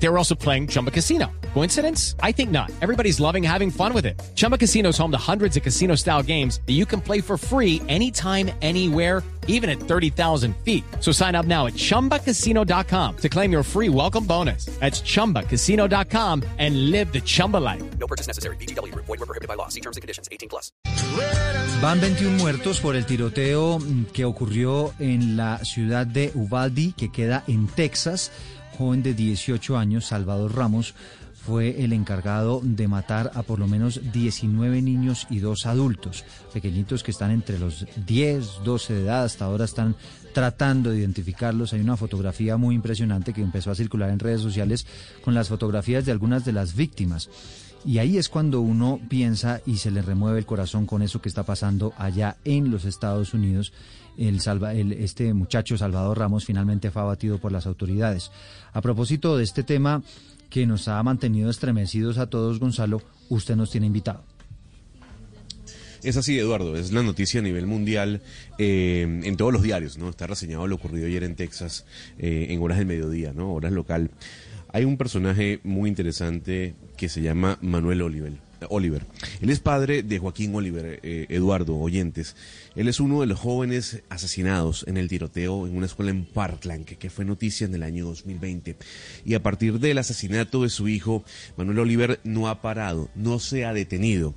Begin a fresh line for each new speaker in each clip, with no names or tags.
They were also playing Chumba Casino. Coincidence? I think not. Everybody's loving having fun with it. Chumba Casino is home to hundreds of casino style games that you can play for free anytime, anywhere, even at 30,000 feet. So sign up now at chumbacasino.com to claim your free welcome bonus. That's chumbacasino.com and live the Chumba life.
No purchase necessary. BGW. Void were prohibited by law. See terms and conditions. 18 plus.
Van 21 muertos por el tiroteo que ocurrió en la ciudad de Uvalde, que queda en Texas. Joven de 18 años, Salvador Ramos, fue el encargado de matar a por lo menos 19 niños y dos adultos, pequeñitos que están entre los 10, 12 de edad, hasta ahora están tratando de identificarlos. Hay una fotografía muy impresionante que empezó a circular en redes sociales con las fotografías de algunas de las víctimas. Y ahí es cuando uno piensa y se le remueve el corazón con eso que está pasando allá en los Estados Unidos. El salva, el, este muchacho Salvador Ramos finalmente fue abatido por las autoridades. A propósito de este tema que nos ha mantenido estremecidos a todos, Gonzalo, usted nos tiene invitado.
Es así, Eduardo, es la noticia a nivel mundial eh, en todos los diarios, ¿no? Está reseñado lo ocurrido ayer en Texas eh, en horas del mediodía, ¿no? Horas local. Hay un personaje muy interesante que se llama Manuel Oliver. Oliver. Él es padre de Joaquín Oliver, eh, Eduardo Oyentes. Él es uno de los jóvenes asesinados en el tiroteo en una escuela en Parkland, que, que, fue noticia en el año 2020. Y a partir del asesinato de su hijo, Manuel Oliver no ha parado, no se ha detenido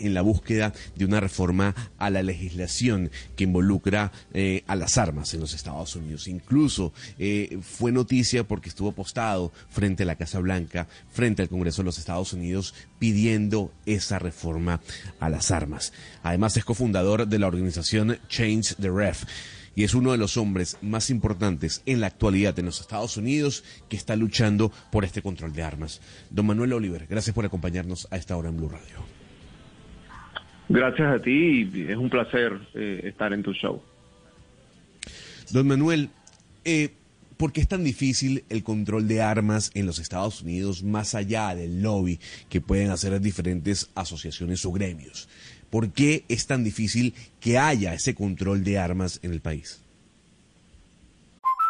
en la búsqueda de una reforma a la legislación que involucra eh, a las armas en los Estados Unidos. Incluso eh, fue noticia porque estuvo postado frente a la Casa Blanca, frente al Congreso de los Estados Unidos, pidiendo esa reforma a las armas. Además es cofundador de la organización Change the Ref y es uno de los hombres más importantes en la actualidad en los Estados Unidos que está luchando por este control de armas. Don Manuel Oliver, gracias por acompañarnos a esta hora en Blue Radio.
Gracias a ti y es un placer eh, estar en tu show.
Don Manuel, eh, ¿por qué es tan difícil el control de armas en los Estados Unidos más allá del lobby que pueden hacer diferentes asociaciones o gremios? ¿Por qué es tan difícil que haya ese control de armas en el país?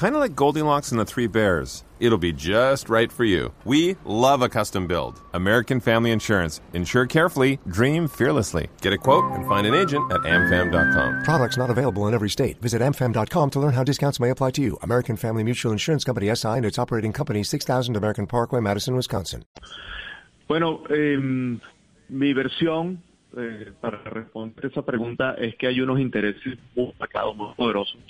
Kind of like Goldilocks and the Three Bears. It'll be just right for you. We love a custom build. American Family Insurance. Insure carefully, dream fearlessly. Get a quote and find an agent at amfam.com.
Products not available in every state. Visit amfam.com to learn how discounts may apply to you. American Family Mutual Insurance Company SI and its operating company 6000 American Parkway, Madison, Wisconsin.
Bueno, eh, mi versión eh, para responder esa pregunta es que hay unos intereses muy marcados, muy poderosos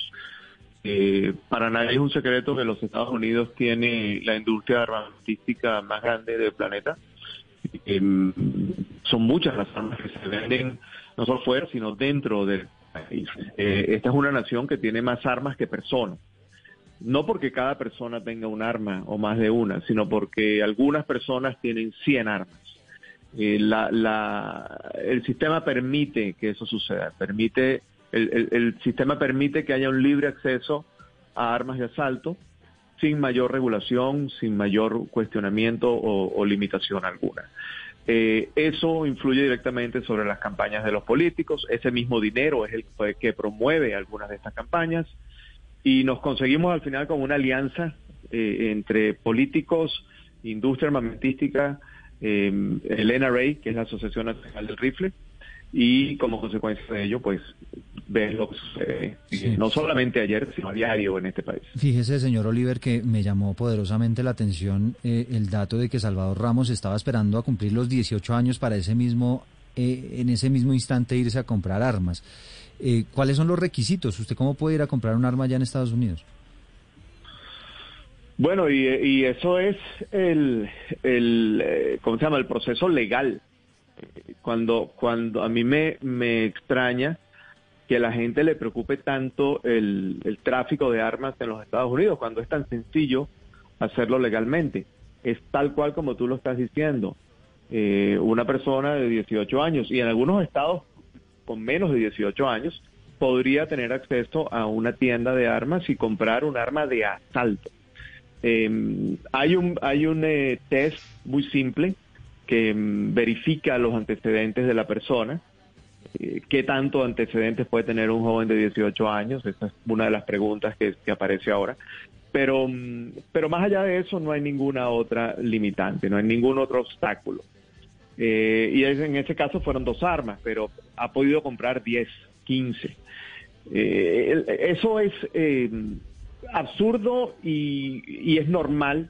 Eh, para nadie es un secreto que los Estados Unidos tiene la industria armamentística más grande del planeta. Eh, son muchas las armas que se venden, no solo fuera, sino dentro del país. Eh, esta es una nación que tiene más armas que personas. No porque cada persona tenga un arma o más de una, sino porque algunas personas tienen 100 armas. Eh, la, la, el sistema permite que eso suceda, permite el, sistema permite que haya un libre acceso a armas de asalto sin mayor regulación, sin mayor cuestionamiento o, o limitación alguna. Eh, eso influye directamente sobre las campañas de los políticos. Ese mismo dinero es el que promueve algunas de estas campañas y nos conseguimos al final con una alianza eh, entre políticos, industria armamentística, eh, el NRA, que es la Asociación Nacional del Rifle, y como consecuencia de ello, pues ver lo que sucede, sí. no solamente ayer, sino a diario en este país.
Fíjese, señor Oliver, que me llamó poderosamente la atención eh, el dato de que Salvador Ramos estaba esperando a cumplir los 18 años para ese mismo, eh, en ese mismo instante irse a comprar armas. Eh, ¿Cuáles son los requisitos? ¿Usted cómo puede ir a comprar un arma allá en Estados Unidos?
Bueno, y, y eso es el, el, ¿cómo se llama? El proceso legal. Cuando, cuando a mí me, me extraña que la gente le preocupe tanto el, el, tráfico de armas en los Estados Unidos, cuando es tan sencillo hacerlo legalmente. Es tal cual como tú lo estás diciendo. Eh, una persona de 18 años y en algunos estados con menos de 18 años podría tener acceso a una tienda de armas y comprar un arma de asalto. Eh, hay un, hay un eh, test muy simple que mm, verifica los antecedentes de la persona. Eh, ¿Qué tanto antecedentes puede tener un joven de 18 años? Esa es una de las preguntas que, que aparece ahora. Pero, mm, pero más allá de eso no hay ninguna otra limitante, no hay ningún otro obstáculo. Eh, y en ese caso fueron dos armas, pero ha podido comprar 10, 15. Eh, eso es absurdo y, y es normal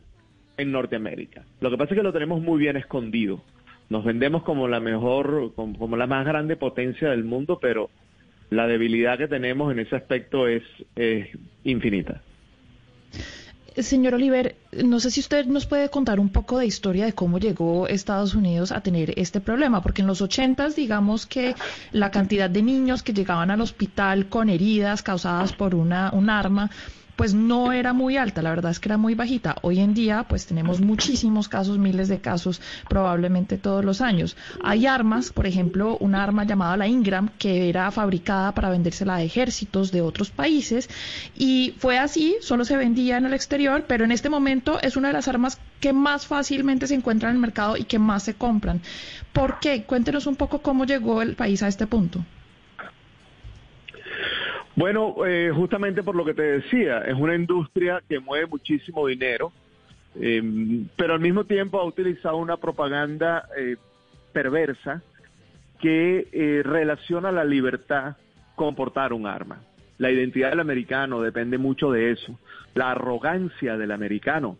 en Norteamérica. Lo que pasa es que lo tenemos muy bien escondido. Nos vendemos como la mejor, como, la más grande potencia del mundo, pero la debilidad que tenemos en ese aspecto es, es infinita.
Señor Oliver, no sé si usted nos puede contar un poco de historia de cómo llegó Estados Unidos a tener este problema, porque en los ochentas, digamos que la cantidad de niños que llegaban al hospital con heridas causadas por una, un arma, pues no era muy alta, la verdad es que era muy bajita. Hoy en día, pues tenemos muchísimos casos, miles de casos, probablemente todos los años. Hay armas, por ejemplo, una arma llamada la Ingram, que era fabricada para vendérsela a ejércitos de otros países, y fue así, solo se vendía en el exterior, pero en este momento es una de las armas que más fácilmente se encuentran en el mercado y que más se compran. ¿Por qué? Cuéntenos un poco cómo llegó el país a este punto.
Bueno, eh, justamente por lo que te decía, es una industria que mueve muchísimo dinero, eh, pero al mismo tiempo ha utilizado una propaganda eh, perversa que eh, relaciona la libertad con portar un arma. La identidad del americano depende mucho de eso. La arrogancia del americano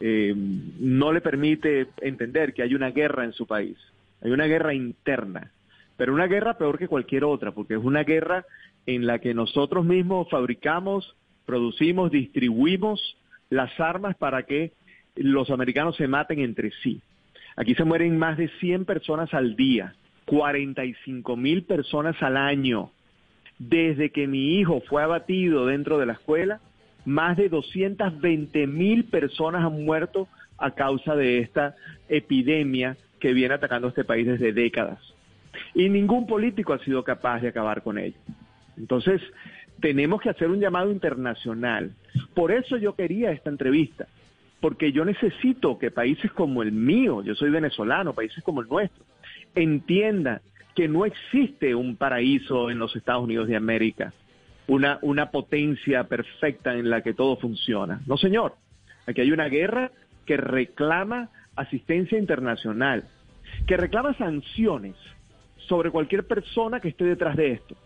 eh, no le permite entender que hay una guerra en su país. Hay una guerra interna, pero una guerra peor que cualquier otra, porque es una guerra en la que nosotros mismos fabricamos, producimos, distribuimos las armas para que los americanos se maten entre sí. Aquí se mueren más de 100 personas al día, 45 mil personas al año. Desde que mi hijo fue abatido dentro de la escuela, más de 220 mil personas han muerto a causa de esta epidemia que viene atacando a este país desde décadas. Y ningún político ha sido capaz de acabar con ello. Entonces, tenemos que hacer un llamado internacional. Por eso yo quería esta entrevista, porque yo necesito que países como el mío, yo soy venezolano, países como el nuestro, entiendan que no existe un paraíso en los Estados Unidos de América, una, una potencia perfecta en la que todo funciona. No, señor. Aquí hay una guerra que reclama asistencia internacional, que reclama sanciones sobre cualquier persona que esté detrás de esto.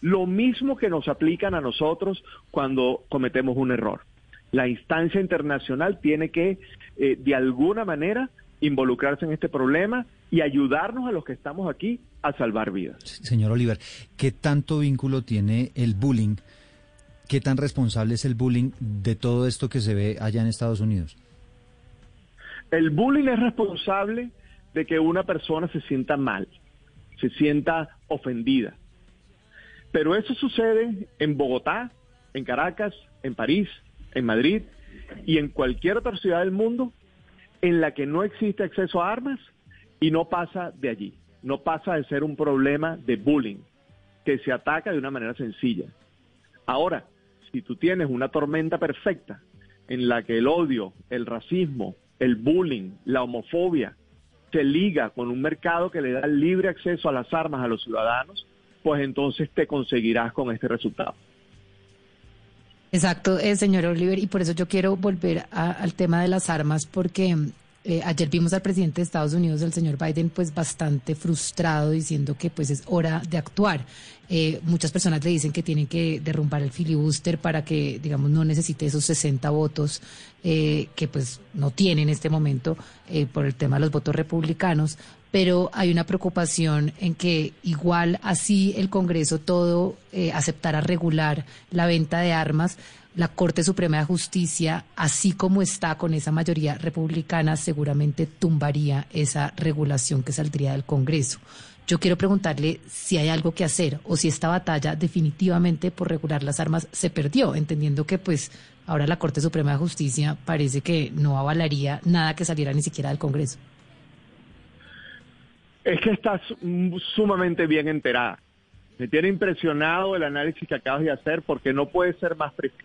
Lo mismo que nos aplican a nosotros cuando cometemos un error. La instancia internacional tiene que, eh, de alguna manera, involucrarse en este problema y ayudarnos a los que estamos aquí a salvar vidas.
Señor Oliver, ¿qué tanto vínculo tiene el bullying? ¿Qué tan responsable es el bullying de todo esto que se ve allá en Estados Unidos?
El bullying es responsable de que una persona se sienta mal, se sienta ofendida. Pero eso sucede en Bogotá, en Caracas, en París, en Madrid y en cualquier otra ciudad del mundo en la que no existe acceso a armas y no pasa de allí. No pasa de ser un problema de bullying que se ataca de una manera sencilla. Ahora, si tú tienes una tormenta perfecta en la que el odio, el racismo, el bullying, la homofobia se liga con un mercado que le da libre acceso a las armas a los ciudadanos, pues entonces te conseguirás con este resultado.
Exacto, eh, señor Oliver, y por eso yo quiero volver a- al tema de las armas, porque eh, ayer vimos al presidente de Estados Unidos, el señor Biden, pues bastante frustrado diciendo que pues es hora de actuar. Eh, muchas personas le dicen que tienen que derrumbar el filibuster para que, digamos, no necesite esos 60 votos que pues no tiene en este momento por el tema de los votos republicanos pero hay una preocupación en que igual así el Congreso todo eh, aceptara regular la venta de armas, la Corte Suprema de Justicia, así como está con esa mayoría republicana, seguramente tumbaría esa regulación que saldría del Congreso. Yo quiero preguntarle si hay algo que hacer o si esta batalla definitivamente por regular las armas se perdió, entendiendo que pues ahora la Corte Suprema de Justicia parece que no avalaría nada que saliera ni siquiera del Congreso.
Es que estás sumamente bien enterada. Me tiene impresionado el análisis que acabas de hacer porque no puede ser más preciso.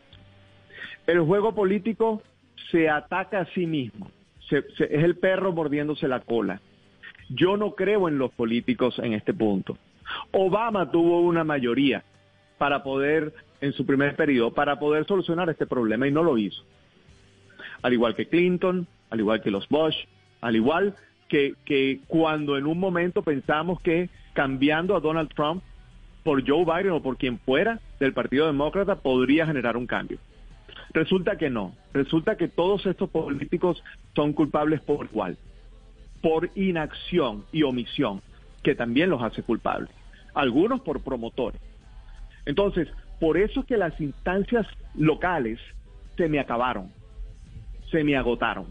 El juego político se ataca a sí mismo. Se- es el perro mordiéndose la cola. Yo no creo en los políticos en este punto. Obama tuvo una mayoría para poder, en su primer periodo, para poder solucionar este problema y no lo hizo. Al igual que Clinton, al igual que los Bush, al igual que, cuando en un momento pensamos que cambiando a Donald Trump por Joe Biden o por quien fuera del Partido Demócrata podría generar un cambio. Resulta que no. Resulta que todos estos políticos son culpables por igual, por inacción y omisión, que también los hace culpables. Algunos por promotores. Entonces, por eso es que las instancias locales se me acabaron, se me agotaron.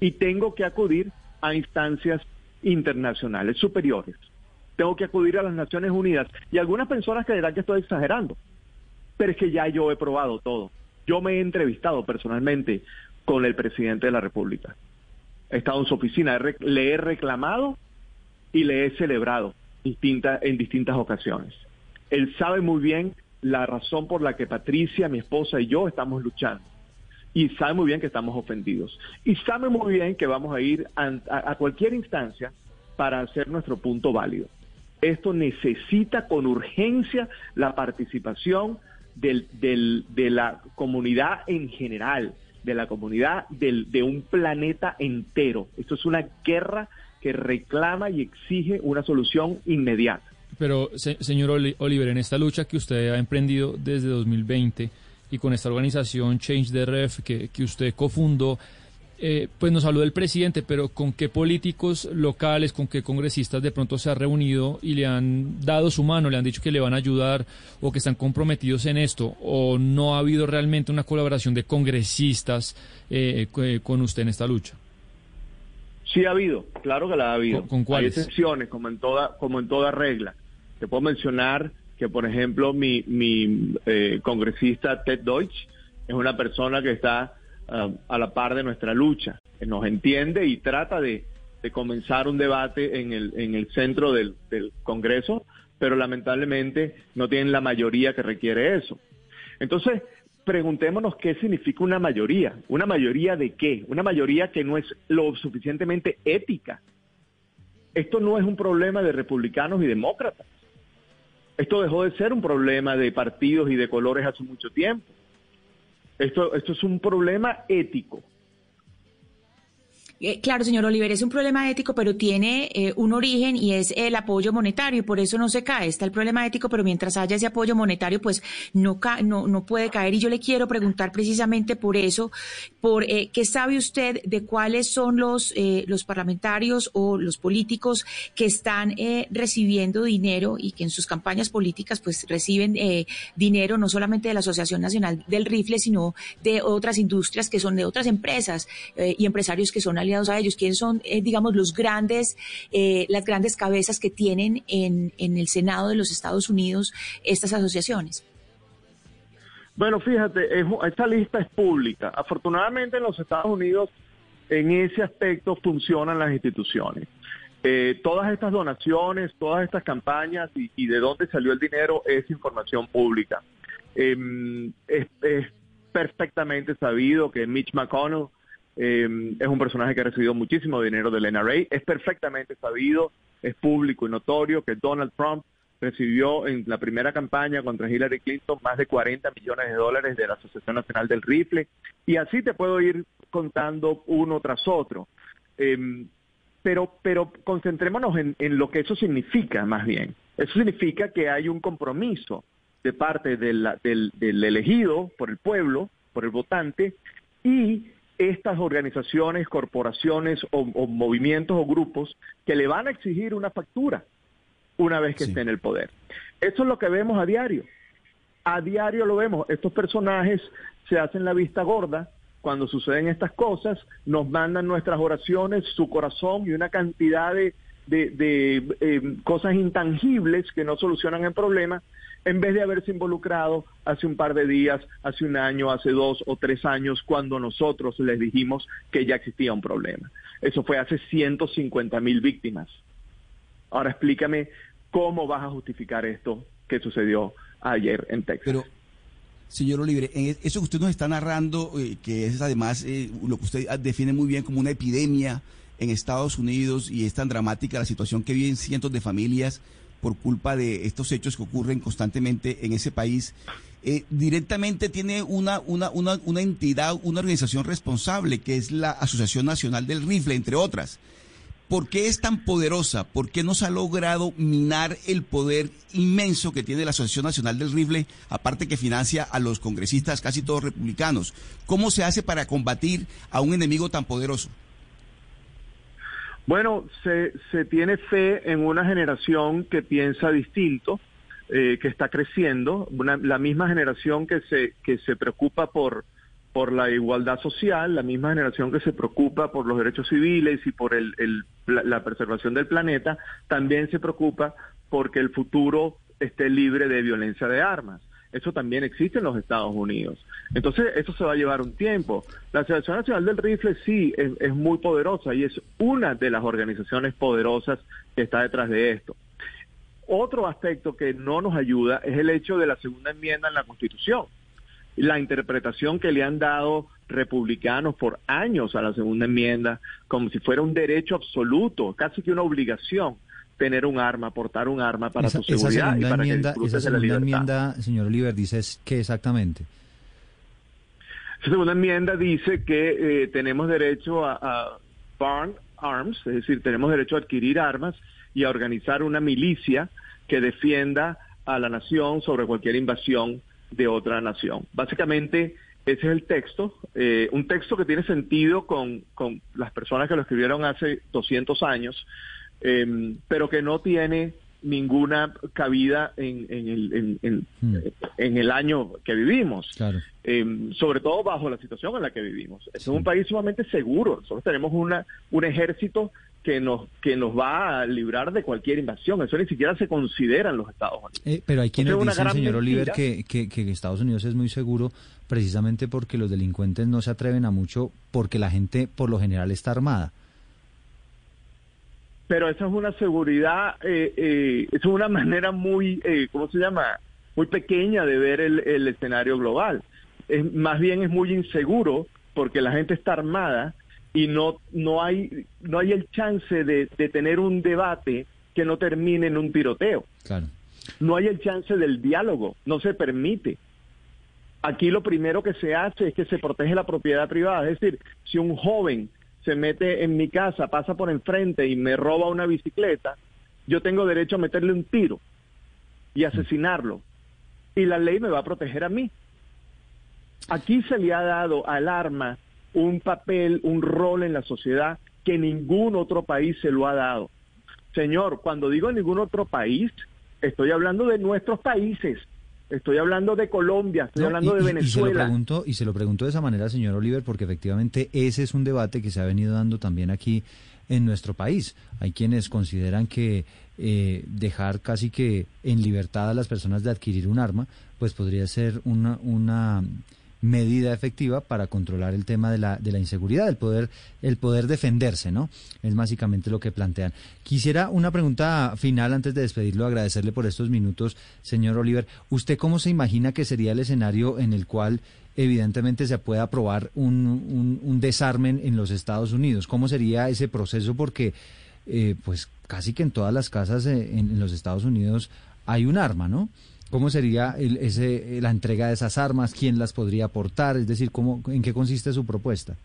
Y tengo que acudir a instancias internacionales superiores. Tengo que acudir a las Naciones Unidas. Y algunas personas creerán que estoy exagerando. Pero es que ya yo he probado todo. Yo me he entrevistado personalmente con el presidente de la República. He estado en su oficina, le he reclamado y le he celebrado distinta- en distintas ocasiones. Él sabe muy bien la razón por la que Patricia, mi esposa y yo estamos luchando. Y sabe muy bien que estamos ofendidos. Y sabe muy bien que vamos a ir an- a, a cualquier instancia para hacer nuestro punto válido. Esto necesita con urgencia la participación del- del- de la comunidad en general, de la comunidad del- de un planeta entero. Esto es una guerra que reclama y exige una solución inmediata.
Pero, se- señor Oli- Oliver, en esta lucha que usted ha emprendido desde 2020 y con esta organización Change the Ref que, que usted cofundó, eh, pues nos habló del presidente, pero ¿con qué políticos locales, con qué congresistas de pronto se ha reunido y le han dado su mano, le han dicho que le van a ayudar o que están comprometidos en esto? ¿O no ha habido realmente una colaboración de congresistas eh, co- con usted en esta lucha?
Sí ha habido, claro que la ha habido.
¿Con- con cuáles?
Hay excepciones, como en toda, como en toda regla. Te puedo mencionar que, por ejemplo, mi, mi eh, congresista Ted Deutsch es una persona que está ah, a la par de nuestra lucha, nos entiende y trata de, de comenzar un debate en el, en el centro del, del Congreso, pero lamentablemente no tienen la mayoría que requiere eso. Entonces, preguntémonos qué significa una mayoría. ¿Una mayoría de qué? Una mayoría que no es lo suficientemente ética. Esto no es un problema de republicanos y demócratas. Esto dejó de ser un problema de partidos y de colores hace mucho tiempo. Esto, esto es un problema ético.
Eh, claro, señor Oliver, es un problema ético, pero tiene eh, un origen y es el apoyo monetario y por eso no se cae. Está el problema ético, pero mientras haya ese apoyo monetario, pues no, no, no puede caer. Y yo le quiero preguntar precisamente por eso, por eh, qué sabe usted de cuáles son los, eh, los parlamentarios o los políticos que están recibiendo dinero y que en sus campañas políticas pues reciben dinero no solamente de la Asociación Nacional del Rifle, sino de otras industrias que son de otras empresas y empresarios que son aliados a ellos. ¿Quiénes son, eh, digamos, los grandes, eh, las grandes cabezas que tienen en, en el Senado de los Estados Unidos estas asociaciones?
Bueno, fíjate, es- esta lista es pública. Afortunadamente en los Estados Unidos en ese aspecto funcionan las instituciones. Eh, todas estas donaciones, todas estas campañas y, de dónde salió el dinero es información pública. Em, es perfectamente sabido que Mitch McConnell em, es un personaje que ha recibido muchísimo dinero del NRA. Es perfectamente sabido, es público y notorio que Donald Trump recibió en la primera campaña contra Hillary Clinton más de 40 millones de dólares de la Asociación Nacional del Rifle. Y así te puedo ir contando uno tras otro. Em, pero, pero concentrémonos en, en lo que eso significa más bien. Eso significa que hay un compromiso de parte del, del elegido por el pueblo, por el votante, y estas organizaciones, corporaciones o, o movimientos o grupos que le van a exigir una factura una vez que esté en el poder. Eso es lo que vemos a diario. A diario lo vemos. Estos personajes se hacen la vista gorda cuando suceden estas cosas, nos mandan nuestras oraciones, su corazón y una cantidad de, de- de, eh, cosas intangibles que no solucionan el problema, en vez de haberse involucrado hace un par de días, hace un año, hace dos o tres años, cuando nosotros les dijimos que ya existía un problema. Eso fue hace 150 mil víctimas. Ahora explícame cómo vas a justificar esto que sucedió ayer en Texas.
Pero, señor Oliver, eso que usted nos está narrando, eh, que es además eh, lo que usted define muy bien como una epidemia en Estados Unidos y es tan dramática la situación que viven cientos de familias por culpa de estos hechos que ocurren constantemente en ese país. Eh, directamente tiene una, una, una, una entidad, una organización responsable, que es la Asociación Nacional del Rifle, entre otras. ¿Por qué es tan poderosa? ¿Por qué no se ha logrado minar el poder inmenso que tiene la Asociación Nacional del Rifle, aparte que financia a los congresistas casi todos republicanos? ¿Cómo se hace para combatir a un enemigo tan poderoso?
Bueno, se, se tiene fe en una generación que piensa distinto, eh, que está creciendo, la misma generación que se, que se preocupa por, por la igualdad social, la misma generación que se preocupa por los derechos civiles y por el, la preservación del planeta, también se preocupa porque el futuro esté libre de violencia de armas. Eso también existe en los Estados Unidos. Entonces, eso se va a llevar un tiempo. La Asociación Nacional del Rifle sí es, muy poderosa y es una de las organizaciones poderosas que está detrás de esto. Otro aspecto que no nos ayuda es el hecho de la segunda enmienda en la Constitución. La interpretación que le han dado republicanos por años a la segunda enmienda, como si fuera un derecho absoluto, casi que una obligación tener un arma, portar un arma para tu seguridad y para
enmienda, que esa segunda enmienda, señor Oliver, dice qué exactamente.
Esa segunda enmienda dice que eh, tenemos derecho a, a barn arms, es decir, tenemos derecho a adquirir armas y a organizar una milicia que defienda a la nación sobre cualquier invasión de otra nación. Básicamente, ese es el texto, eh, un texto que tiene sentido con, con las personas que lo escribieron hace 200 años, Em, pero que no tiene ninguna cabida en, en, el, en, hmm. en, el año que vivimos, em, sobre todo bajo la situación en la que vivimos. Es un país sumamente seguro, nosotros tenemos una, un ejército que nos que nos va a librar de cualquier invasión. Eso ni siquiera se considera en los Estados Unidos.
Eh, pero hay quienes dicen, señor Oliver, que, que, que, Estados Unidos es muy seguro precisamente porque los delincuentes no se atreven a mucho porque la gente por lo general está armada
pero esa es una seguridad, eh, eh, es una manera muy, eh, ¿cómo se llama? Muy pequeña de ver el, escenario global. Es, más bien es muy inseguro porque la gente está armada y no, no, hay, no hay el chance de, tener un debate que no termine en un tiroteo. No hay el chance del diálogo, no se permite. Aquí lo primero que se hace es que se protege la propiedad privada. Es decir, si un joven se mete en mi casa, pasa por enfrente y me roba una bicicleta, yo tengo derecho a meterle un tiro y asesinarlo. Y la ley me va a proteger a mí. Aquí se le ha dado al arma un papel, un rol en la sociedad que ningún otro país se lo ha dado. Señor, cuando digo ningún otro país, estoy hablando de nuestros países. Estoy hablando de Colombia, estoy hablando de Venezuela. Y se, lo
pregunto, y se lo pregunto de esa manera, señor Oliver, porque efectivamente ese es un debate que se ha venido dando también aquí en nuestro país. Hay quienes consideran que eh, dejar casi que en libertad a las personas de adquirir un arma, pues podría ser una, una medida efectiva para controlar el tema de la, de la inseguridad, el poder, el poder defenderse, ¿no? Es básicamente lo que plantean. Quisiera una pregunta final antes de despedirlo, agradecerle por estos minutos, señor Oliver. ¿Usted cómo se imagina que sería el escenario en el cual evidentemente se pueda aprobar un, un, desarme en los Estados Unidos? ¿Cómo sería ese proceso? Porque, eh, pues, casi que en todas las casas eh, en los Estados Unidos hay un arma, ¿no? ¿Cómo sería ese, la entrega de esas armas? ¿Quién las podría aportar? Es decir, ¿cómo, ¿en qué consiste su propuesta?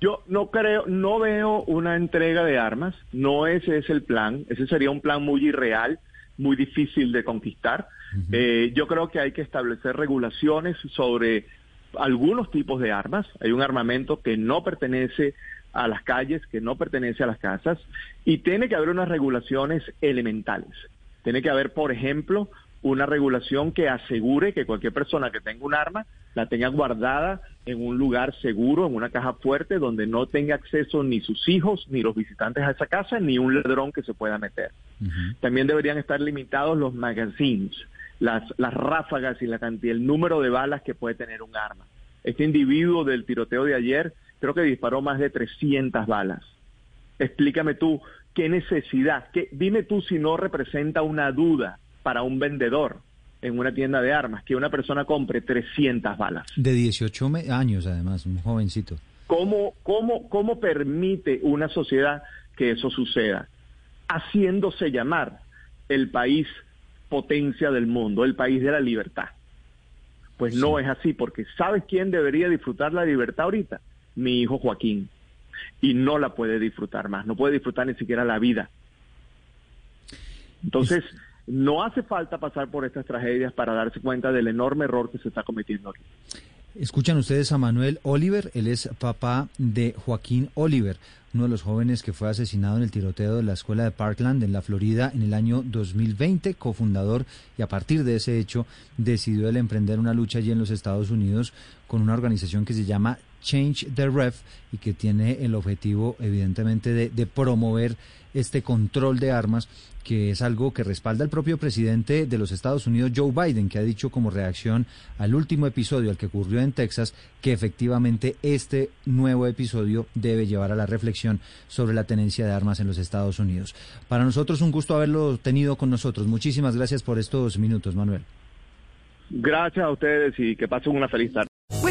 Yo no creo, no veo una entrega de armas, no ese es el plan, ese sería un plan muy irreal, muy difícil de conquistar. Eh, yo creo que hay que establecer regulaciones sobre algunos tipos de armas. Hay un armamento que no pertenece a las calles, que no pertenece a las casas, y tiene que haber unas regulaciones elementales. Tiene que haber, por ejemplo, una regulación que asegure que cualquier persona que tenga un arma la tenga guardada en un lugar seguro, en una caja fuerte, donde no tenga acceso ni sus hijos, ni los visitantes a esa casa, ni un ladrón que se pueda meter. También deberían estar limitados los magazines, las, las ráfagas y la cantidad, el número de balas que puede tener un arma. Este individuo del tiroteo de ayer creo que disparó más de 300 balas. Explícame tú, ¿qué necesidad? ¿Qué, dime tú si no representa una duda para un vendedor en una tienda de armas que una persona compre 300 balas.
De 18 me- años, además, un jovencito.
¿Cómo, cómo, ¿Cómo permite una sociedad que eso suceda? Haciéndose llamar el país potencia del mundo, el país de la libertad. Pues no es así, porque ¿sabes quién debería disfrutar la libertad ahorita? Mi hijo Joaquín. Y no la puede disfrutar más, no puede disfrutar ni siquiera la vida. Entonces, no hace falta pasar por estas tragedias para darse cuenta del enorme error que se está cometiendo aquí.
Escuchan ustedes a Manuel Oliver, él es papá de Joaquín Oliver, uno de los jóvenes que fue asesinado en el tiroteo de la escuela de Parkland en la Florida en el año 2020, cofundador, y a partir de ese hecho decidió él emprender una lucha allí en los Estados Unidos con una organización que se llama Change the Ref y que tiene el objetivo evidentemente de, promover este control de armas que es algo que respalda el propio presidente de los Estados Unidos, Joe Biden, que ha dicho como reacción al último episodio, al que ocurrió en Texas, que efectivamente este nuevo episodio debe llevar a la reflexión sobre la tenencia de armas en los Estados Unidos. Para nosotros un gusto haberlo tenido con nosotros. Muchísimas gracias por estos minutos, Manuel.
Gracias a ustedes y que pasen una feliz tarde.